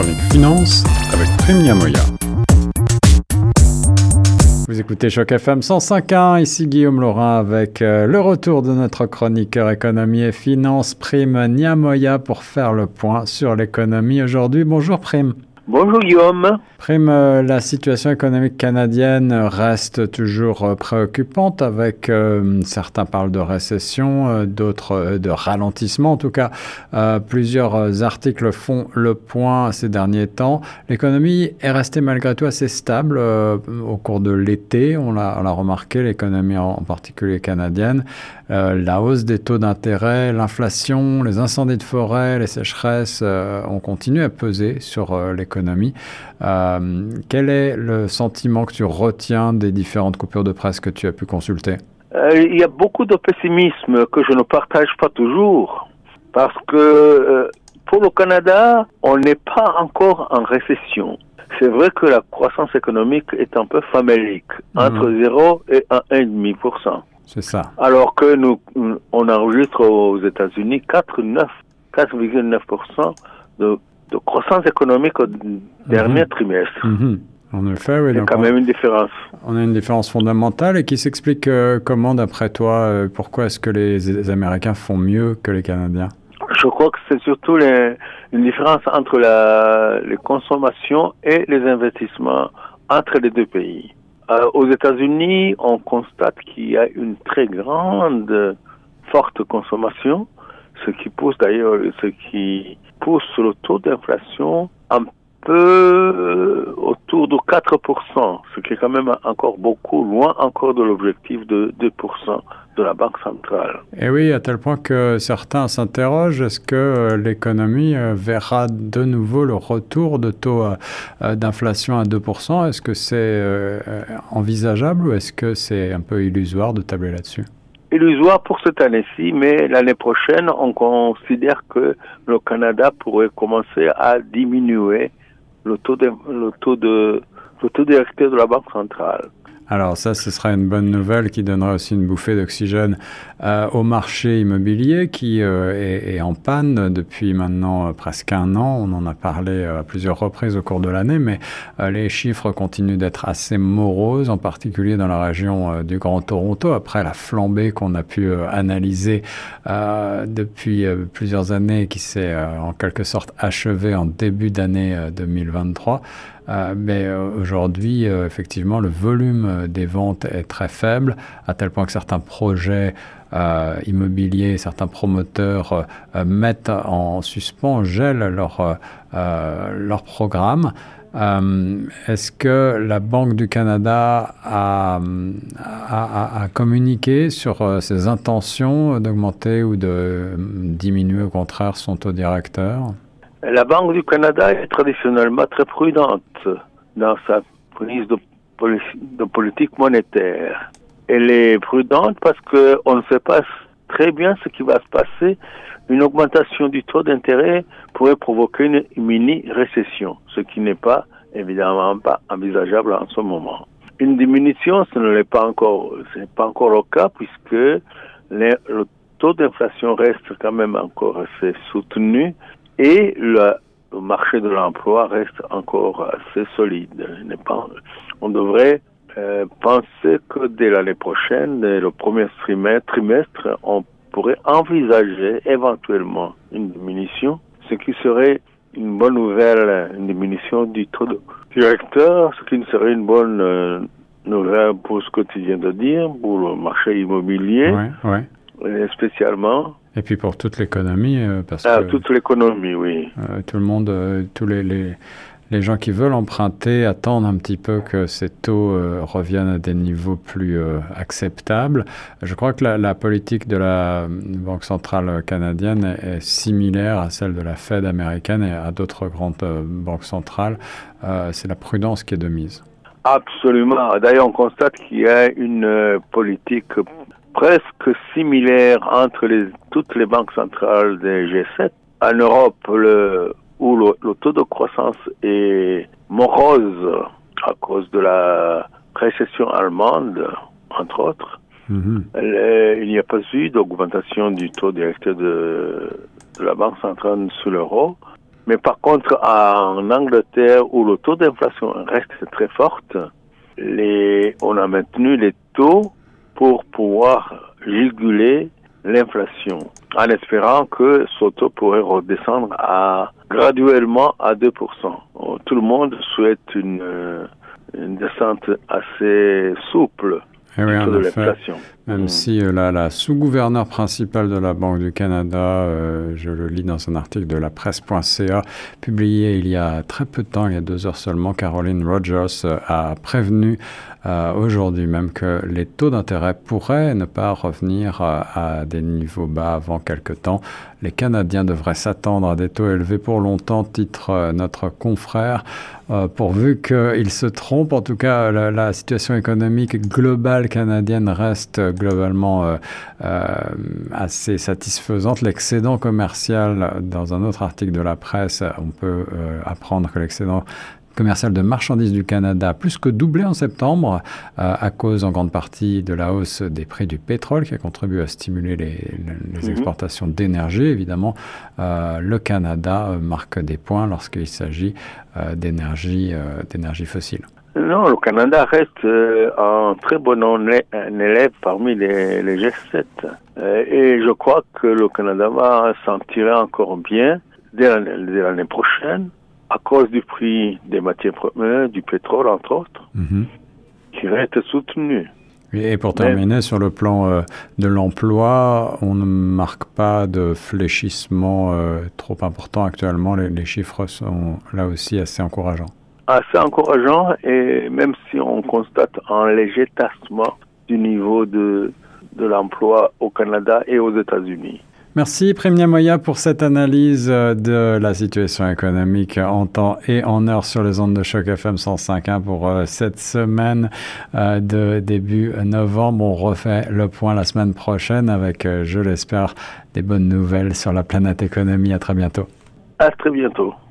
chronique finance avec Prime Yamoya. Vous écoutez Choc FM 105.1, ici Guillaume Laurin avec euh, le retour de notre chroniqueur économie et finance Prime Niamoya pour faire le point sur l'économie aujourd'hui. Bonjour Prime. Bonjour Guillaume. Prime, euh, la situation économique canadienne reste toujours euh, préoccupante avec euh, certains parlent de récession, d'autres de ralentissement. En tout cas, plusieurs articles font le point ces derniers temps. L'économie est restée malgré tout assez stable au cours de l'été. On l'a remarqué, l'économie en, particulier canadienne. La hausse des taux d'intérêt, l'inflation, les incendies de forêt, les sécheresses ont continué à peser sur l'économie. Euh, quel est le sentiment que tu retiens des différentes coupures de presse que tu as pu consulter? Euh, Il y a beaucoup de pessimisme que je ne partage pas toujours parce que euh, pour le Canada, on n'est pas encore en récession. C'est vrai que la croissance économique est un peu famélique, entre 0 et 1,5%. C'est ça. Alors que nous, on enregistre aux États-Unis 4,9% de de croissance économique au dernier mhm. trimestre. Mhm. En effet, oui. A quand même une différence. On a une différence fondamentale et qui s'explique euh, comment, d'après toi, euh, pourquoi est-ce que les, Américains font mieux que les Canadiens? Je crois que c'est surtout les, une différence entre la, les consommations et les investissements entre les deux pays. Euh, aux États-Unis, on constate qu'il y a une très grande, forte consommation, ce qui pousse d'ailleurs, ce qui pousse le taux d'inflation un peu euh, autour de 4%, ce qui est quand même encore beaucoup loin encore de l'objectif de 2% de la Banque centrale. Et oui, à tel point que certains s'interrogent, est-ce que euh, l'économie euh, verra de nouveau le retour de taux d'inflation à 2% Est-ce que c'est envisageable ou est-ce que c'est un peu illusoire de tabler là-dessus? Illusoire pour cette année-ci, mais l'année prochaine, on considère que le Canada pourrait commencer à diminuer le taux de, le taux de, le taux directeur de la Banque centrale. Alors ça, ce sera une bonne nouvelle qui donnera aussi une bouffée d'oxygène euh, au marché immobilier qui euh, est, en panne depuis maintenant euh, presque un an. On en a parlé à plusieurs reprises au cours de l'année, mais les chiffres continuent d'être assez moroses, en particulier dans la région du Grand Toronto, après la flambée qu'on a pu analyser depuis plusieurs années, qui s'est en quelque sorte achevée en début d'année 2023. Euh, mais euh, aujourd'hui, euh, effectivement, le volume des ventes est très faible, à tel point que certains projets immobiliers, certains promoteurs mettent en suspens, gèlent leur, programme. Est-ce que la Banque du Canada a, a, communiqué sur ses intentions d'augmenter ou de diminuer au contraire son taux directeur? La Banque du Canada est traditionnellement très prudente dans sa prise de, politique monétaire. Elle est prudente parce qu'on ne sait pas très bien ce qui va se passer. Une augmentation du taux d'intérêt pourrait provoquer une mini-récession, ce qui n'est évidemment pas envisageable en ce moment. Une diminution, ce n'est pas encore le cas puisque le taux d'inflation reste quand même encore assez soutenu et le, marché de l'emploi reste encore assez solide. on devrait euh, penser que dès l'année prochaine, dès le premier trimestre, on pourrait envisager éventuellement une diminution, ce qui serait une bonne nouvelle, une diminution du taux de directeur, ce qui serait une bonne euh, nouvelle pour ce que tu viens de dire, pour le marché immobilier, ouais, ouais. spécialement. Et puis pour toute l'économie, euh, parce ah, toute l'économie, oui. Euh, tout le monde, euh, tous les, les, les, gens qui veulent emprunter attendent un petit peu que ces taux reviennent à des niveaux plus acceptables. Je crois que la, la, politique de la Banque centrale canadienne est, similaire à celle de la Fed américaine et à d'autres grandes banques centrales. C'est la prudence qui est de mise. Absolument. D'ailleurs, on constate qu'il y a une politique presque similaire entre les, toutes les banques centrales des G7. En Europe, le, où le, taux de croissance est morose à cause de la récession allemande, entre autres, mhm. il n'y a pas eu d'augmentation du taux directeur de, de la Banque centrale sur l'euro. Mais par contre, en Angleterre, où le taux d'inflation reste très fort, les, on a maintenu les taux pour pouvoir réguler l'inflation, en espérant que ce taux pourrait redescendre à, graduellement à 2%. Tout le monde souhaite une, une descente assez souple eh oui, en effet, même Mm. si euh, la, la sous-gouverneure principale de la Banque du Canada, euh, je le lis dans un article de la presse.ca, publié il y a très peu de temps, il y a deux heures seulement, Caroline Rogers euh, a prévenu aujourd'hui même que les taux d'intérêt pourraient ne pas revenir à des niveaux bas avant quelques temps. Les Canadiens devraient s'attendre à des taux élevés pour longtemps, titre notre confrère, euh, pourvu qu'ils se trompent. En tout cas, la, situation économique globale canadienne reste globalement euh, euh, assez satisfaisante. L'excédent commercial, dans un autre article de la presse, on peut apprendre que l'excédent commercial de marchandises du Canada a plus que doublé en septembre euh, à cause en grande partie de la hausse des prix du pétrole qui a contribué à stimuler les, les Mhm. exportations d'énergie. Évidemment, euh, le Canada euh, marque des points lorsqu'il s'agit euh, d'énergie fossile. Non, le Canada reste un très bon élève parmi les, les G7. Euh, et je crois que le Canada va s'en tirer encore bien dès l'année prochaine à cause du prix des matières premières, du pétrole entre autres, Mhm. qui reste soutenu. Et pour Mais- terminer, sur le plan euh, de l'emploi, on ne marque pas de fléchissement euh, trop important actuellement. Les, les chiffres sont là aussi assez encourageants. Assez encourageant et même si on constate un léger tassement du niveau de, de l'emploi au Canada et aux États-Unis. Merci Premia Moya pour cette analyse euh, de la situation économique en temps et en heure sur les ondes de choc FM 105.1 pour euh, cette semaine euh, de début novembre. On refait le point la semaine prochaine avec, je l'espère, des bonnes nouvelles sur la planète économie. À très bientôt. À très bientôt.